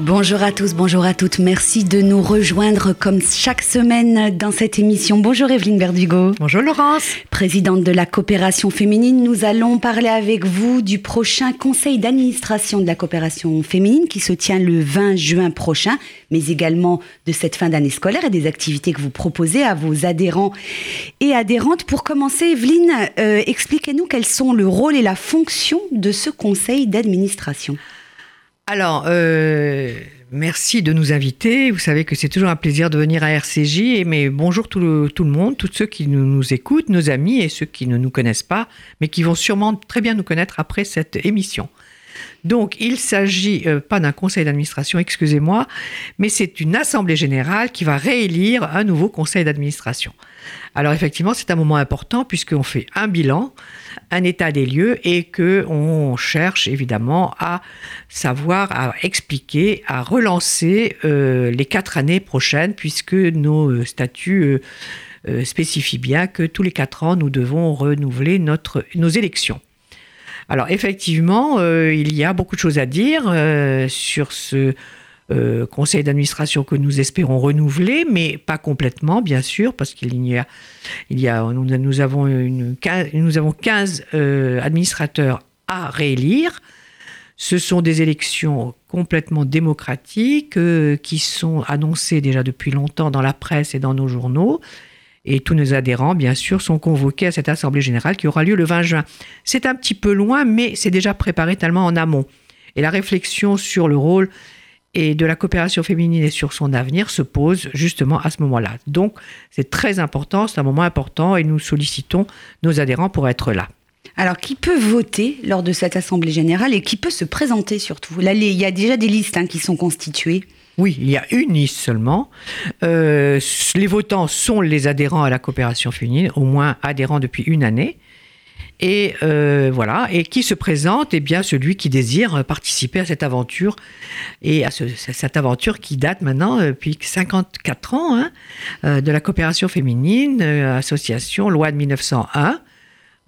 Bonjour à tous, bonjour à toutes. Merci de nous rejoindre comme chaque semaine dans cette émission. Bonjour Evelyne Verdugo. Bonjour Laurence. Présidente de la coopération féminine, nous allons parler avec vous du prochain conseil d'administration de la coopération féminine qui se tient le 20 juin prochain, mais également de cette fin d'année scolaire et des activités que vous proposez à vos adhérents et adhérentes. Pour commencer, Evelyne, euh, expliquez-nous quels sont le rôle et la fonction de ce conseil d'administration. Alors, euh, merci de nous inviter. Vous savez que c'est toujours un plaisir de venir à RCJ. mais bonjour tout le, tout le monde, tous ceux qui nous, nous, écoutent, nos amis et ceux qui ne nous connaissent pas, mais qui vont sûrement très bien nous connaître après cette émission. Donc, il s'agit euh, pas d'un conseil d'administration, excusez-moi, mais c'est une assemblée générale qui va réélire un nouveau conseil d'administration. Alors, effectivement, c'est un moment important puisqu'on fait un bilan, un état des lieux et que on cherche évidemment à savoir, à expliquer, à relancer euh, les quatre années prochaines puisque nos euh, statuts spécifient bien que tous les quatre ans, nous devons renouveler nos élections. Alors effectivement, euh, il y a beaucoup de choses à dire euh, sur ce euh, conseil d'administration que nous espérons renouveler, mais pas complètement, bien sûr, parce qu'il y a, il y a nous, avons nous avons 15 administrateurs à réélire. Ce sont des élections complètement démocratiques qui sont annoncées déjà depuis longtemps dans la presse et dans nos journaux et tous nos adhérents, bien sûr, sont convoqués à cette Assemblée générale qui aura lieu le 20 juin. C'est un petit peu loin, mais c'est déjà préparé tellement en amont. Et la réflexion sur le rôle et de la coopération féminine et sur son avenir se pose justement à ce moment-là. Donc c'est très important, c'est un moment important et nous sollicitons nos adhérents pour être là. Alors, qui peut voter lors de cette Assemblée générale et qui peut se présenter surtout? Il y a déjà des listes hein, qui sont constituées. Oui, il y a une liste seulement. Euh, les votants sont les adhérents à la coopération féminine, au moins adhérents depuis une année. Et euh, voilà, et qui se présente Eh bien, celui qui désire participer à cette aventure, et à cette aventure qui date maintenant euh, depuis 54 ans, hein, de la coopération féminine, association, loi de 1901.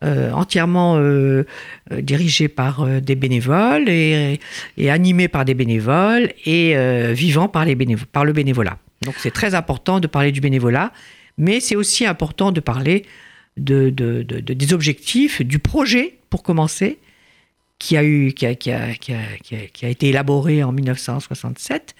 Euh, entièrement euh, euh, dirigé par des bénévoles et, animé par des bénévoles et vivant par, les le bénévolat. Donc c'est très important de parler du bénévolat, mais c'est aussi important de parler de, des objectifs, du projet pour commencer, qui a été élaboré en 1967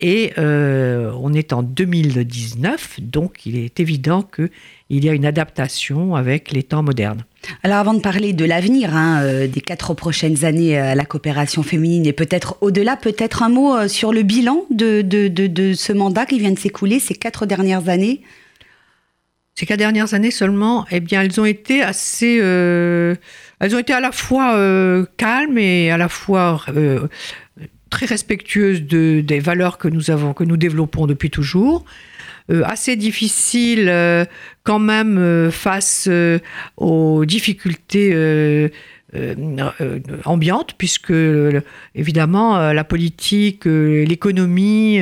et euh, on est en 2019, donc il est évident qu'il y a une adaptation avec les temps modernes. Alors avant de parler de l'avenir hein, euh, des quatre prochaines années à la coopération féminine et peut-être au-delà, peut-être un mot euh, sur le bilan de, de, de, ce mandat qui vient de s'écouler, ces quatre dernières années? Ces quatre dernières années seulement, eh bien elles ont été assez... elles ont été à la fois calmes et à la fois très respectueuse de, des valeurs que nous avons, que nous développons depuis toujours. Euh, assez difficile euh, quand même euh, face aux difficultés ambiantes, puisque évidemment la politique, l'économie,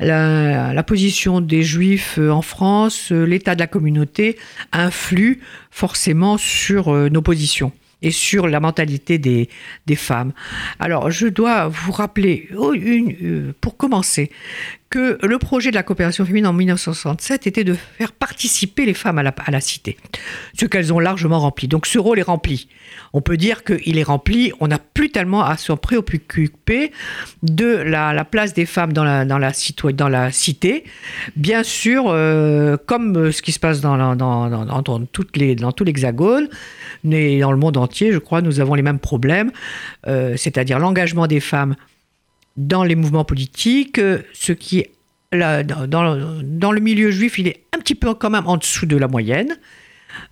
la, position des juifs en France, l'état de la communauté influent forcément sur nos positions et sur la mentalité des, femmes. Alors, je dois vous rappeler, oh, euh, pour commencer, que le projet de la coopération féminine en 1967 était de faire participer les femmes à la, à la cité, ce qu'elles ont largement rempli. Donc ce rôle est rempli. On peut dire qu'il est rempli, on n'a plus tellement à se préoccuper de la, place des femmes dans la, dans la, dans la cité. Bien sûr, euh, comme ce qui se passe dans, dans, dans, dans, les, dans tout l'hexagone, mais dans le monde entier, je crois, nous avons les mêmes problèmes, euh, c'est-à-dire l'engagement des femmes dans les mouvements politiques, ce qui est dans, dans, le milieu juif, il est un petit peu quand même en dessous de la moyenne.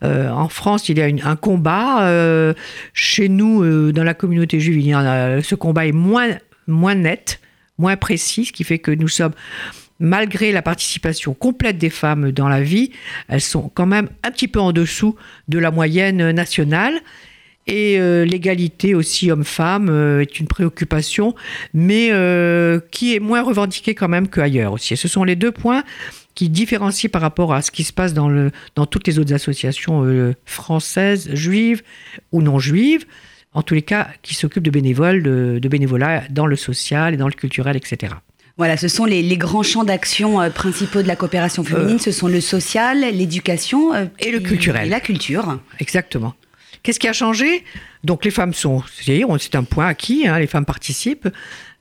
Euh, en France, il y a un combat. Euh, chez nous, euh, dans la communauté juive, ce combat est moins, moins net, moins précis, ce qui fait que nous sommes, malgré la participation complète des femmes dans la vie, elles sont quand même un petit peu en dessous de la moyenne nationale. Et euh, l'égalité aussi homme-femme euh, est une préoccupation, mais euh, qui est moins revendiquée quand même qu'ailleurs aussi. Et ce sont les deux points qui différencie par rapport à ce qui se passe dans, le, dans toutes les autres associations françaises, juives ou non juives, en tous les cas qui s'occupent de bénévoles, de, de bénévolat dans le social et dans le culturel, etc. Voilà, ce sont les, les grands champs d'action euh, principaux de la coopération féminine. ce sont le social, l'éducation euh, et le culturel. Et la culture. Exactement. Qu'est-ce qui a changé? Donc les femmes sont, c'est un point acquis, hein, les femmes participent.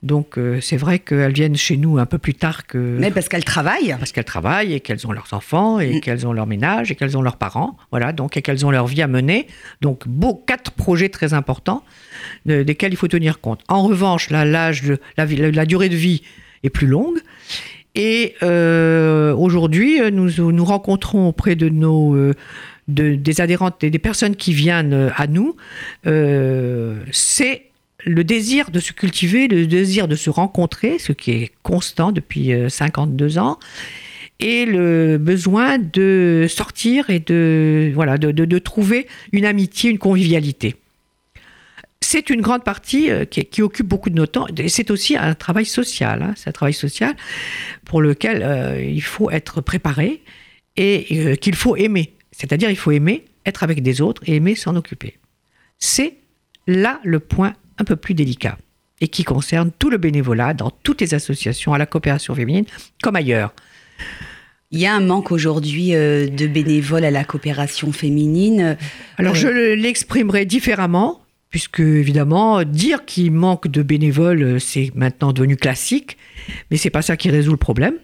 Donc euh, c'est vrai qu'elles viennent chez nous un peu plus tard que... Mais parce qu'elles travaillent. Parce qu'elles travaillent et qu'elles ont leurs enfants et mm. qu'elles ont leur ménage et qu'elles ont leurs parents. Voilà, donc et qu'elles ont leur vie à mener. Donc beau, quatre projets très importants desquels il faut tenir compte. En revanche, là, l'âge, la, la durée de vie est plus longue. Et euh, aujourd'hui, nous nous rencontrons auprès de nos euh, de, des adhérentes et des personnes qui viennent à nous. Euh, c'est le désir de se cultiver, le désir de se rencontrer, ce qui est constant depuis 52 ans, et le besoin de sortir et de voilà de, de, trouver une amitié, une convivialité c'est une grande partie euh, qui, occupe beaucoup de notre temps. Et c'est aussi un travail social. Hein. c'est un travail social pour lequel euh, il faut être préparé et euh, qu'il faut aimer. C'est-à-dire, il faut aimer être avec des autres et aimer s'en occuper. C'est là le point un peu plus délicat et qui concerne tout le bénévolat dans toutes les associations, à la coopération féminine comme ailleurs. Il y a un manque aujourd'hui de bénévoles à la coopération féminine. Alors je l'exprimerai différemment puisque évidemment, dire qu'il manque de bénévoles, euh, c'est maintenant devenu classique, mais c'est pas ça qui résout le problème.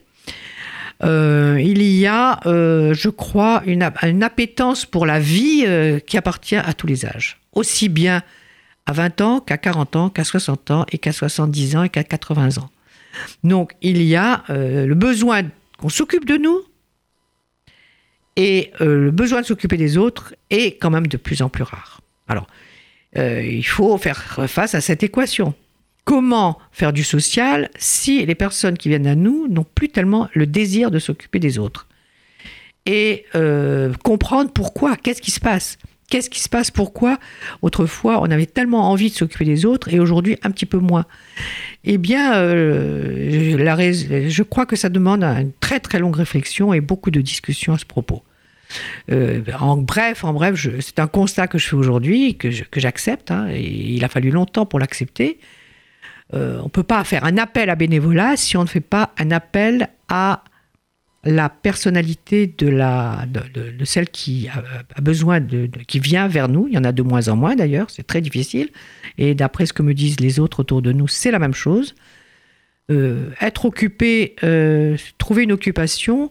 Euh, il y a, euh, je crois, une, appétence pour la vie qui appartient à tous les âges, aussi bien à 20 ans qu'à 40 ans, qu'à 60 ans et qu'à 70 ans et qu'à 80 ans. Donc il y a le besoin qu'on s'occupe de nous et le besoin de s'occuper des autres est quand même de plus en plus rare. Alors, euh, il faut faire face à cette équation. Comment faire du social si les personnes qui viennent à nous n'ont plus tellement le désir de s'occuper des autres Et euh, comprendre pourquoi, qu'est-ce qui se passe? Qu'est-ce qui se passe? Pourquoi Autrefois, on avait tellement envie de s'occuper des autres et aujourd'hui, un petit peu moins? Eh bien, euh, je crois que ça demande une très très longue réflexion et beaucoup de discussions à ce propos. Euh, en bref, en bref, c'est un constat que je fais aujourd'hui, que j'accepte. Hein, il a fallu longtemps pour l'accepter. Euh, on ne peut pas faire un appel à bénévolat si on ne fait pas un appel à la personnalité de, la, de, celle qui a, besoin de, qui vient vers nous. Il y en a de moins en moins d'ailleurs, c'est très difficile. Et d'après ce que me disent les autres autour de nous, c'est la même chose. Euh, être occupé, trouver une occupation,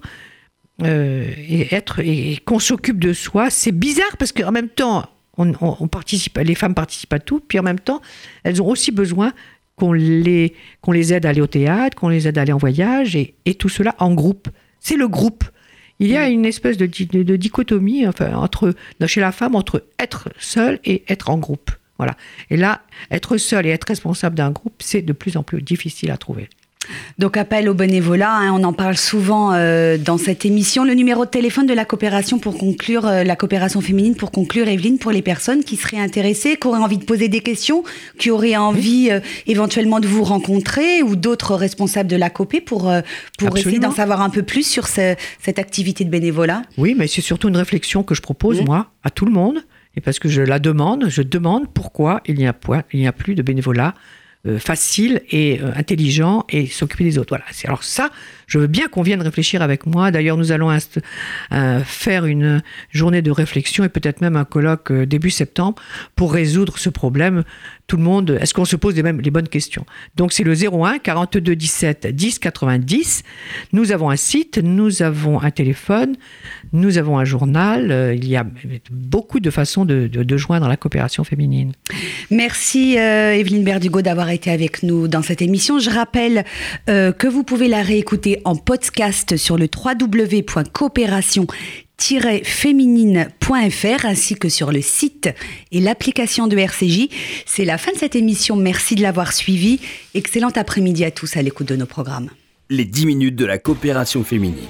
euh, et être et qu'on s'occupe de soi, c'est bizarre parce qu'en même temps, on, participe, les femmes participent à tout, puis en même temps, elles ont aussi besoin qu'on les, qu'on les aide à aller au théâtre, qu'on les aide à aller en voyage, et, et tout cela en groupe. C'est le groupe. Il y a une espèce de, de, dichotomie enfin, entre, chez la femme entre être seule et être en groupe. Voilà. Et là, être seul et être responsable d'un groupe, c'est de plus en plus difficile à trouver. Donc appel au bénévolat, hein, on en parle souvent euh, dans cette émission. Le numéro de téléphone de la coopération pour conclure, euh, la coopération féminine pour conclure, Evelyne, pour les personnes qui seraient intéressées, qui auraient envie de poser des questions, qui auraient envie euh, éventuellement de vous rencontrer ou d'autres responsables de la COPé pour, pour essayer d'en savoir un peu plus sur cette activité de bénévolat. Oui, mais c'est surtout une réflexion que je propose, moi, à tout le monde, et parce que je la demande, je demande pourquoi il n'y a, a plus de bénévolat facile et euh, intelligent et s'occuper des autres. Voilà. Alors ça, je veux bien qu'on vienne réfléchir avec moi. D'ailleurs, nous allons euh, faire une journée de réflexion et peut-être même un colloque début septembre pour résoudre ce problème. Tout le monde, est-ce qu'on se pose les, bonnes questions? Donc c'est le 01 42 17 10 90. Nous avons un site, nous avons un téléphone, nous avons un journal. il y a beaucoup de façons de, de, joindre la coopération féminine. Merci Evelyne Berdugo d'avoir été avec nous dans cette émission. Je rappelle que vous pouvez la réécouter en podcast sur le www.coopération féminine.fr ainsi que sur le site et l'application de RCJ. C'est la fin de cette émission. Merci de l'avoir suivi. Excellent après-midi à tous à l'écoute de nos programmes. Les 10 minutes de la coopération féminine.